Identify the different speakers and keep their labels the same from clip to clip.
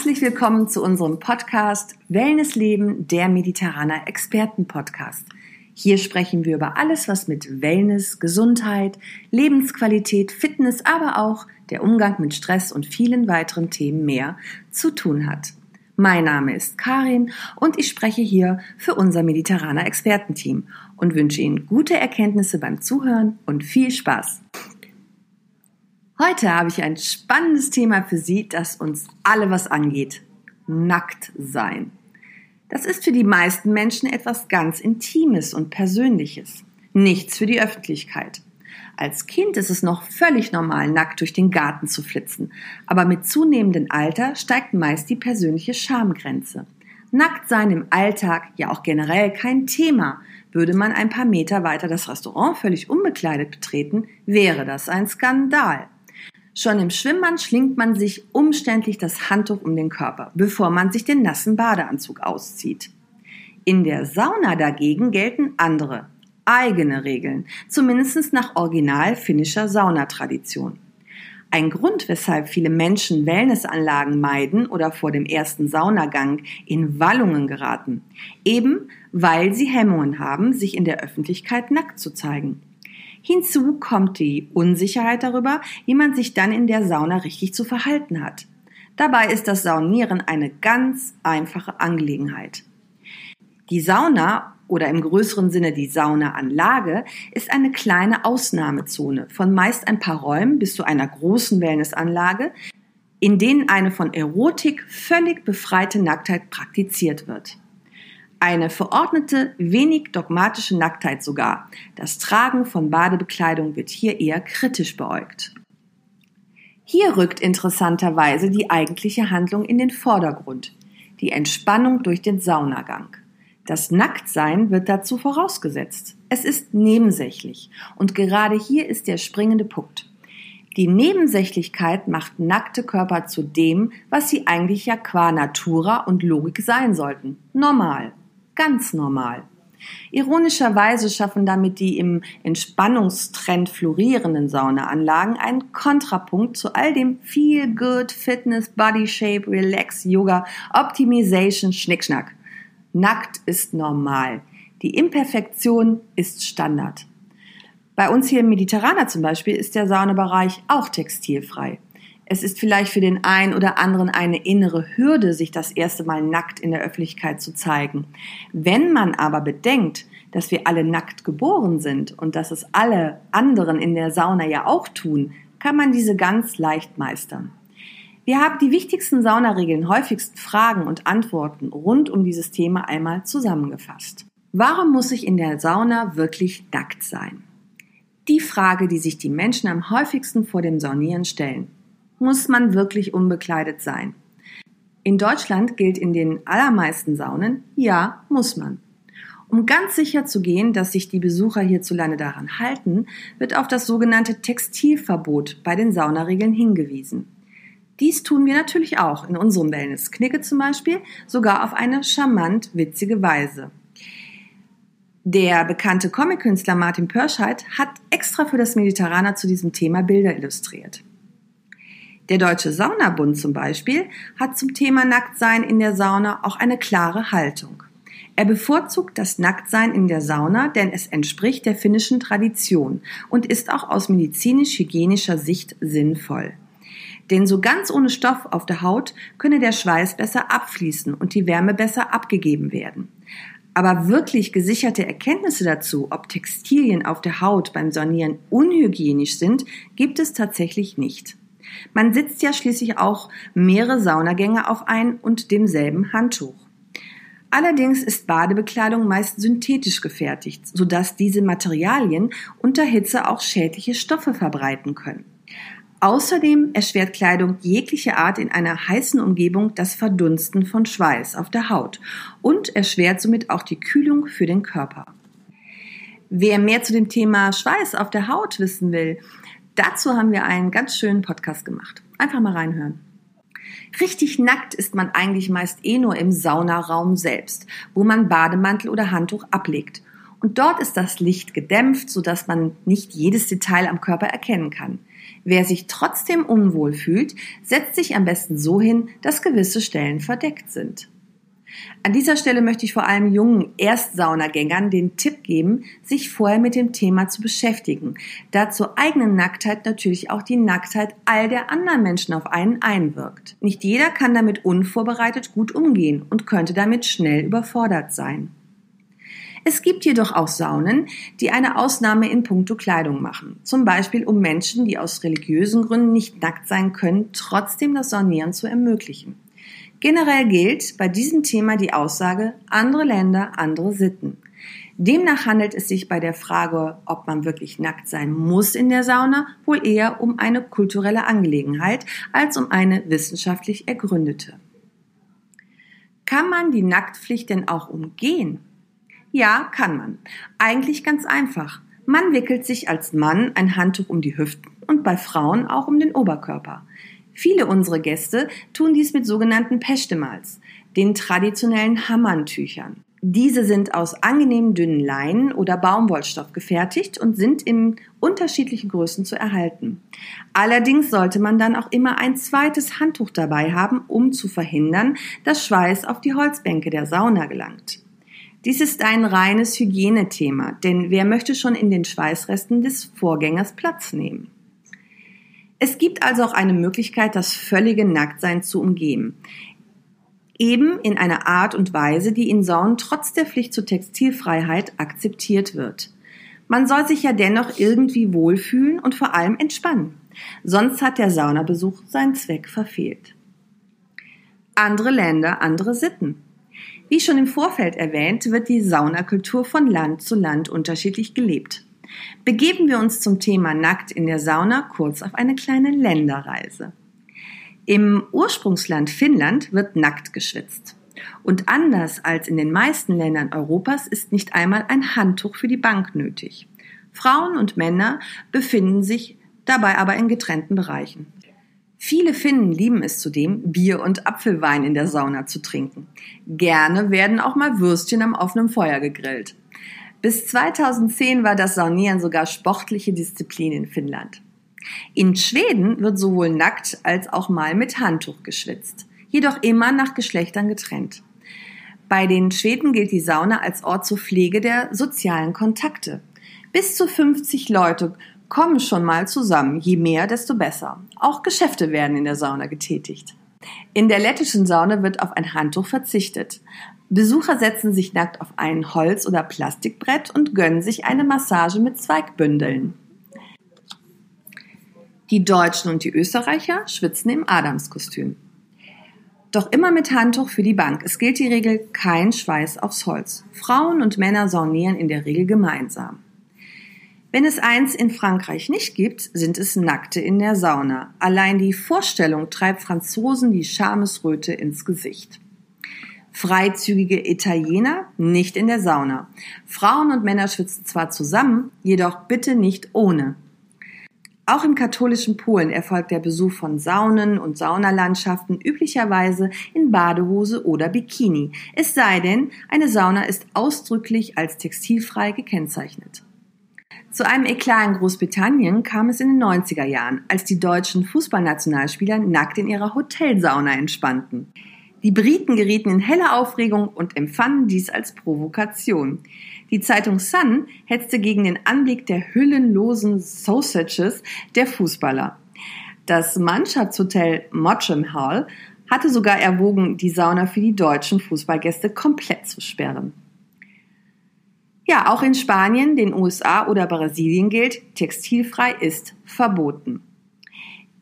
Speaker 1: Herzlich willkommen zu unserem Podcast Wellness Leben, der Mediterraner Experten Podcast. Hier sprechen wir über alles, was mit Wellness, Gesundheit, Lebensqualität, Fitness, aber auch der Umgang mit Stress und vielen weiteren Themen mehr zu tun hat. Mein Name ist Karin und ich spreche hier für unser Mediterraner Expertenteam und wünsche Ihnen gute Erkenntnisse beim Zuhören und viel Spaß. Heute habe ich ein spannendes Thema für Sie, das uns alle was angeht. Nackt sein. Das ist für die meisten Menschen etwas ganz Intimes und Persönliches. Nichts für die Öffentlichkeit. Als Kind ist es noch völlig normal, nackt durch den Garten zu flitzen. Aber mit zunehmendem Alter steigt meist die persönliche Schamgrenze. Nackt sein im Alltag ja auch generell kein Thema. Würde man ein paar Meter weiter das Restaurant völlig unbekleidet betreten, wäre das ein Skandal. Schon im Schwimmbad schlingt man sich umständlich das Handtuch um den Körper, bevor man sich den nassen Badeanzug auszieht. In der Sauna dagegen gelten andere, eigene Regeln, zumindest nach original finnischer Saunatradition. Ein Grund, weshalb viele Menschen Wellnessanlagen meiden oder vor dem ersten Saunagang in Wallungen geraten, eben weil sie Hemmungen haben, sich in der Öffentlichkeit nackt zu zeigen. Hinzu kommt die Unsicherheit darüber, wie man sich dann in der Sauna richtig zu verhalten hat. Dabei ist das Saunieren eine ganz einfache Angelegenheit. Die Sauna oder im größeren Sinne die Saunaanlage ist eine kleine Ausnahmezone von meist ein paar Räumen bis zu einer großen Wellnessanlage, in denen eine von Erotik völlig befreite Nacktheit praktiziert wird. Eine verordnete, wenig dogmatische Nacktheit sogar. Das Tragen von Badebekleidung wird hier eher kritisch beäugt. Hier rückt interessanterweise die eigentliche Handlung in den Vordergrund. Die Entspannung durch den Saunagang. Das Nacktsein wird dazu vorausgesetzt. Es ist nebensächlich. Und gerade hier ist der springende Punkt. Die Nebensächlichkeit macht nackte Körper zu dem, was sie eigentlich ja qua Natura und Logik sein sollten. Normal ganz normal. Ironischerweise schaffen damit die im Entspannungstrend florierenden Saunaanlagen einen Kontrapunkt zu all dem Feel Good, Fitness, Body Shape, Relax, Yoga, Optimization, Schnickschnack. Nackt ist normal. Die Imperfektion ist Standard. Bei uns hier im Mediterraner zum Beispiel ist der Saunabereich auch textilfrei. Es ist vielleicht für den einen oder anderen eine innere Hürde, sich das erste Mal nackt in der Öffentlichkeit zu zeigen. Wenn man aber bedenkt, dass wir alle nackt geboren sind und dass es alle anderen in der Sauna ja auch tun, kann man diese ganz leicht meistern. Wir haben die wichtigsten Saunaregeln, häufigsten Fragen und Antworten rund um dieses Thema einmal zusammengefasst. Warum muss ich in der Sauna wirklich nackt sein? Die Frage, die sich die Menschen am häufigsten vor dem Saunieren stellen muss man wirklich unbekleidet sein. In Deutschland gilt in den allermeisten Saunen, ja, muss man. Um ganz sicher zu gehen, dass sich die Besucher hierzulande daran halten, wird auf das sogenannte Textilverbot bei den Saunaregeln hingewiesen. Dies tun wir natürlich auch in unserem Wellness Knicke zum Beispiel, sogar auf eine charmant witzige Weise. Der bekannte Comic-Künstler Martin Pörscheid hat extra für das Mediterraner zu diesem Thema Bilder illustriert. Der Deutsche Saunabund zum Beispiel hat zum Thema Nacktsein in der Sauna auch eine klare Haltung. Er bevorzugt das Nacktsein in der Sauna, denn es entspricht der finnischen Tradition und ist auch aus medizinisch-hygienischer Sicht sinnvoll. Denn so ganz ohne Stoff auf der Haut könne der Schweiß besser abfließen und die Wärme besser abgegeben werden. Aber wirklich gesicherte Erkenntnisse dazu, ob Textilien auf der Haut beim Saunieren unhygienisch sind, gibt es tatsächlich nicht. Man sitzt ja schließlich auch mehrere Saunagänge auf ein und demselben Handtuch. Allerdings ist Badebekleidung meist synthetisch gefertigt, sodass diese Materialien unter Hitze auch schädliche Stoffe verbreiten können. Außerdem erschwert Kleidung jegliche Art in einer heißen Umgebung das Verdunsten von Schweiß auf der Haut und erschwert somit auch die Kühlung für den Körper. Wer mehr zu dem Thema Schweiß auf der Haut wissen will, Dazu haben wir einen ganz schönen Podcast gemacht. Einfach mal reinhören. Richtig nackt ist man eigentlich meist eh nur im Saunaraum selbst, wo man Bademantel oder Handtuch ablegt. Und dort ist das Licht gedämpft, sodass man nicht jedes Detail am Körper erkennen kann. Wer sich trotzdem unwohl fühlt, setzt sich am besten so hin, dass gewisse Stellen verdeckt sind. An dieser Stelle möchte ich vor allem jungen Erstsaunagängern den Tipp geben, sich vorher mit dem Thema zu beschäftigen, da zur eigenen Nacktheit natürlich auch die Nacktheit all der anderen Menschen auf einen einwirkt. Nicht jeder kann damit unvorbereitet gut umgehen und könnte damit schnell überfordert sein. Es gibt jedoch auch Saunen, die eine Ausnahme in puncto Kleidung machen. Zum Beispiel, um Menschen, die aus religiösen Gründen nicht nackt sein können, trotzdem das Saunieren zu ermöglichen. Generell gilt bei diesem Thema die Aussage, andere Länder, andere Sitten. Demnach handelt es sich bei der Frage, ob man wirklich nackt sein muss in der Sauna, wohl eher um eine kulturelle Angelegenheit als um eine wissenschaftlich ergründete. Kann man die Nacktpflicht denn auch umgehen? Ja, kann man. Eigentlich ganz einfach. Man wickelt sich als Mann ein Handtuch um die Hüften und bei Frauen auch um den Oberkörper. Viele unserer Gäste tun dies mit sogenannten Pechtemals, den traditionellen Hammerntüchern. Diese sind aus angenehm dünnen Leinen oder Baumwollstoff gefertigt und sind in unterschiedlichen Größen zu erhalten. Allerdings sollte man dann auch immer ein zweites Handtuch dabei haben, um zu verhindern, dass Schweiß auf die Holzbänke der Sauna gelangt. Dies ist ein reines Hygienethema, denn wer möchte schon in den Schweißresten des Vorgängers Platz nehmen? Es gibt also auch eine Möglichkeit, das völlige Nacktsein zu umgehen. Eben in einer Art und Weise, die in Saunen trotz der Pflicht zur Textilfreiheit akzeptiert wird. Man soll sich ja dennoch irgendwie wohlfühlen und vor allem entspannen. Sonst hat der Saunabesuch seinen Zweck verfehlt. Andere Länder, andere Sitten. Wie schon im Vorfeld erwähnt, wird die Saunakultur von Land zu Land unterschiedlich gelebt. Begeben wir uns zum Thema Nackt in der Sauna kurz auf eine kleine Länderreise. Im Ursprungsland Finnland wird nackt geschwitzt. Und anders als in den meisten Ländern Europas ist nicht einmal ein Handtuch für die Bank nötig. Frauen und Männer befinden sich dabei aber in getrennten Bereichen. Viele Finnen lieben es zudem, Bier und Apfelwein in der Sauna zu trinken. Gerne werden auch mal Würstchen am offenen Feuer gegrillt. Bis 2010 war das Saunieren sogar sportliche Disziplin in Finnland. In Schweden wird sowohl nackt als auch mal mit Handtuch geschwitzt, jedoch immer nach Geschlechtern getrennt. Bei den Schweden gilt die Sauna als Ort zur Pflege der sozialen Kontakte. Bis zu 50 Leute kommen schon mal zusammen, je mehr, desto besser. Auch Geschäfte werden in der Sauna getätigt. In der lettischen Sauna wird auf ein Handtuch verzichtet. Besucher setzen sich nackt auf ein Holz- oder Plastikbrett und gönnen sich eine Massage mit Zweigbündeln. Die Deutschen und die Österreicher schwitzen im Adamskostüm. Doch immer mit Handtuch für die Bank. Es gilt die Regel kein Schweiß aufs Holz. Frauen und Männer saunieren in der Regel gemeinsam. Wenn es eins in Frankreich nicht gibt, sind es Nackte in der Sauna. Allein die Vorstellung treibt Franzosen die Schamesröte ins Gesicht. Freizügige Italiener nicht in der Sauna. Frauen und Männer schwitzen zwar zusammen, jedoch bitte nicht ohne. Auch im katholischen Polen erfolgt der Besuch von Saunen und Saunalandschaften üblicherweise in Badehose oder Bikini, es sei denn, eine Sauna ist ausdrücklich als textilfrei gekennzeichnet. Zu einem Eklat in Großbritannien kam es in den 90er Jahren, als die deutschen Fußballnationalspieler nackt in ihrer Hotelsauna entspannten. Die Briten gerieten in helle Aufregung und empfanden dies als Provokation. Die Zeitung Sun hetzte gegen den Anblick der hüllenlosen Sausages der Fußballer. Das Mannschaftshotel Mottram Hall hatte sogar erwogen, die Sauna für die deutschen Fußballgäste komplett zu sperren. Ja, auch in Spanien, den USA oder Brasilien gilt, textilfrei ist verboten.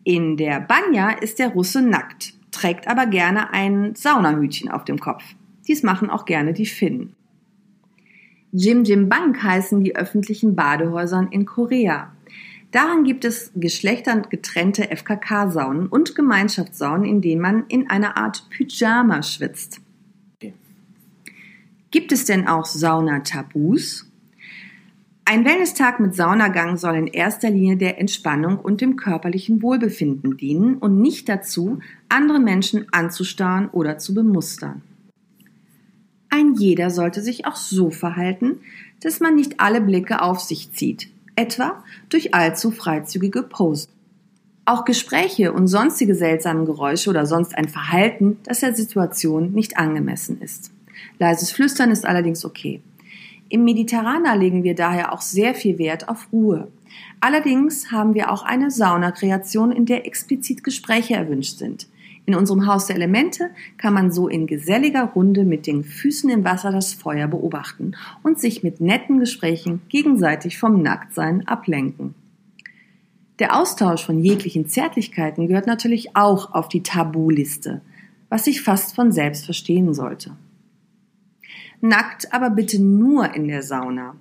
Speaker 1: In der Banya ist der Russe nackt trägt aber gerne ein Saunahütchen auf dem Kopf. Dies machen auch gerne die Finnen. Jim Jim Bank heißen die öffentlichen Badehäusern in Korea. Daran gibt es geschlechtergetrennte FKK-Saunen und Gemeinschaftssaunen, in denen man in einer Art Pyjama schwitzt. Gibt es denn auch Saunatabus? Ein Wellness-Tag mit Saunagang soll in erster Linie der Entspannung und dem körperlichen Wohlbefinden dienen und nicht dazu, andere Menschen anzustarren oder zu bemustern. Ein jeder sollte sich auch so verhalten, dass man nicht alle Blicke auf sich zieht, etwa durch allzu freizügige Posen. Auch Gespräche und sonstige seltsame Geräusche oder sonst ein Verhalten, das der Situation nicht angemessen ist. Leises Flüstern ist allerdings okay. Im Mediterraner legen wir daher auch sehr viel Wert auf Ruhe. Allerdings haben wir auch eine Saunakreation, in der explizit Gespräche erwünscht sind. In unserem Haus der Elemente kann man so in geselliger Runde mit den Füßen im Wasser das Feuer beobachten und sich mit netten Gesprächen gegenseitig vom Nacktsein ablenken. Der Austausch von jeglichen Zärtlichkeiten gehört natürlich auch auf die Tabuliste, was sich fast von selbst verstehen sollte. Nackt aber bitte nur in der Sauna.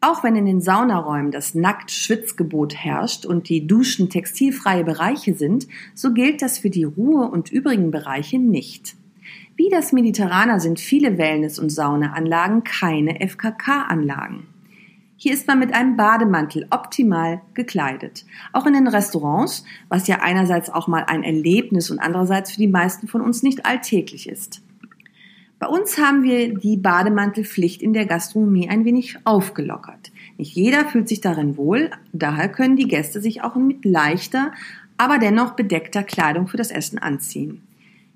Speaker 1: Auch wenn in den Saunaräumen das Nackt-Schwitzgebot herrscht und die Duschen textilfreie Bereiche sind, so gilt das für die Ruhe- und übrigen Bereiche nicht. Wie das Mediterraner sind viele Wellness- und Saunaanlagen keine FKK-Anlagen. Hier ist man mit einem Bademantel optimal gekleidet. Auch in den Restaurants, was ja einerseits auch mal ein Erlebnis und andererseits für die meisten von uns nicht alltäglich ist. Bei uns haben wir die Bademantelpflicht in der Gastronomie ein wenig aufgelockert. Nicht jeder fühlt sich darin wohl, daher können die Gäste sich auch mit leichter, aber dennoch bedeckter Kleidung für das Essen anziehen.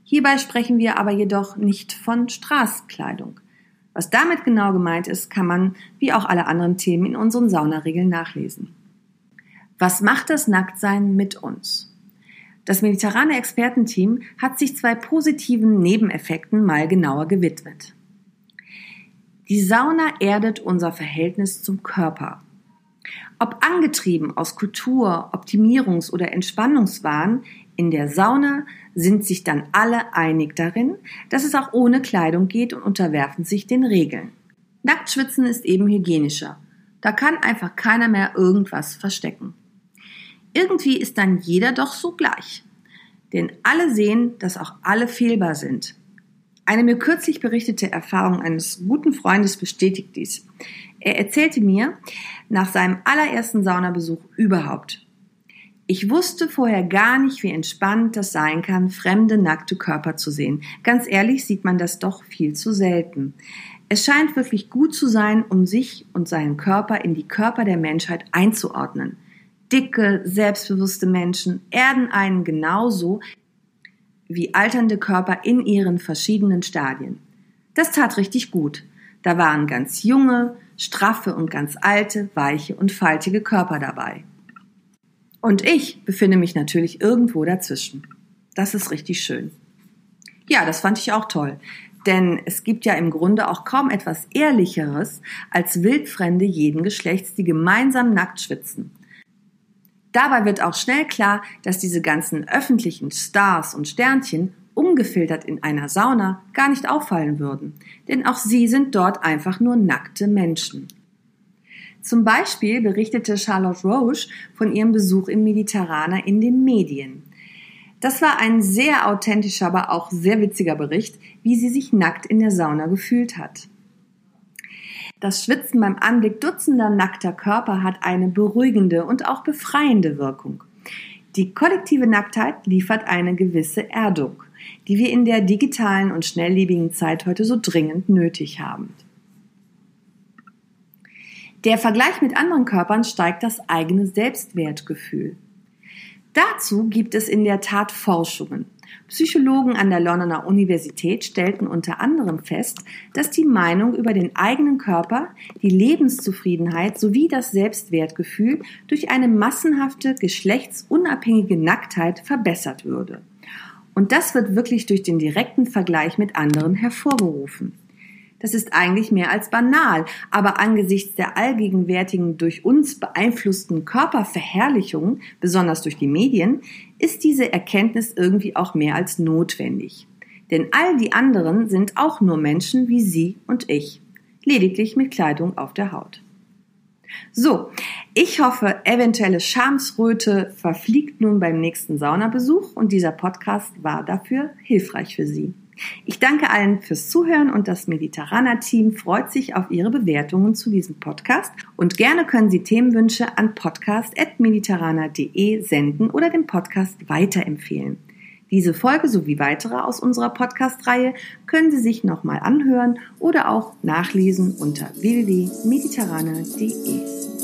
Speaker 1: Hierbei sprechen wir aber jedoch nicht von Straßkleidung. Was damit genau gemeint ist, kann man, wie auch alle anderen Themen, in unseren Saunaregeln nachlesen. Was macht das Nacktsein mit uns? Das mediterrane Expertenteam hat sich zwei positiven Nebeneffekten mal genauer gewidmet. Die Sauna erdet unser Verhältnis zum Körper. Ob angetrieben aus Kultur, Optimierungs- oder Entspannungswahn, in der Sauna sind sich dann alle einig darin, dass es auch ohne Kleidung geht und unterwerfen sich den Regeln. Nacktschwitzen ist eben hygienischer. Da kann einfach keiner mehr irgendwas verstecken. Irgendwie ist dann jeder doch so gleich. Denn alle sehen, dass auch alle fehlbar sind. Eine mir kürzlich berichtete Erfahrung eines guten Freundes bestätigt dies. Er erzählte mir nach seinem allerersten Saunabesuch überhaupt, ich wusste vorher gar nicht, wie entspannt das sein kann, fremde nackte Körper zu sehen. Ganz ehrlich sieht man das doch viel zu selten. Es scheint wirklich gut zu sein, um sich und seinen Körper in die Körper der Menschheit einzuordnen. Dicke, selbstbewusste Menschen erden einen genauso wie alternde Körper in ihren verschiedenen Stadien. Das tat richtig gut. Da waren ganz junge, straffe und ganz alte, weiche und faltige Körper dabei. Und ich befinde mich natürlich irgendwo dazwischen. Das ist richtig schön. Ja, das fand ich auch toll. Denn es gibt ja im Grunde auch kaum etwas Ehrlicheres als Wildfremde jeden Geschlechts, die gemeinsam nackt schwitzen. Dabei wird auch schnell klar, dass diese ganzen öffentlichen Stars und Sternchen ungefiltert in einer Sauna gar nicht auffallen würden. Denn auch sie sind dort einfach nur nackte Menschen. Zum Beispiel berichtete Charlotte Roche von ihrem Besuch im Mediterraner in den Medien. Das war ein sehr authentischer, aber auch sehr witziger Bericht, wie sie sich nackt in der Sauna gefühlt hat. Das Schwitzen beim Anblick dutzender nackter Körper hat eine beruhigende und auch befreiende Wirkung. Die kollektive Nacktheit liefert eine gewisse Erdung, die wir in der digitalen und schnelllebigen Zeit heute so dringend nötig haben. Der Vergleich mit anderen Körpern steigt das eigene Selbstwertgefühl. Dazu gibt es in der Tat Forschungen. Psychologen an der Londoner Universität stellten unter anderem fest, dass die Meinung über den eigenen Körper, die Lebenszufriedenheit sowie das Selbstwertgefühl durch eine massenhafte geschlechtsunabhängige Nacktheit verbessert würde. Und das wird wirklich durch den direkten Vergleich mit anderen hervorgerufen. Das ist eigentlich mehr als banal, aber angesichts der allgegenwärtigen durch uns beeinflussten Körperverherrlichung, besonders durch die Medien, ist diese Erkenntnis irgendwie auch mehr als notwendig. Denn all die anderen sind auch nur Menschen wie Sie und ich, lediglich mit Kleidung auf der Haut. So, ich hoffe, eventuelle Schamsröte verfliegt nun beim nächsten Saunabesuch und dieser Podcast war dafür hilfreich für Sie. Ich danke allen fürs Zuhören und das Mediterraner Team freut sich auf Ihre Bewertungen zu diesem Podcast und gerne können Sie Themenwünsche an podcast.mediterraner.de senden oder den Podcast weiterempfehlen. Diese Folge sowie weitere aus unserer Podcast-Reihe können Sie sich nochmal anhören oder auch nachlesen unter www.mediterrane.de.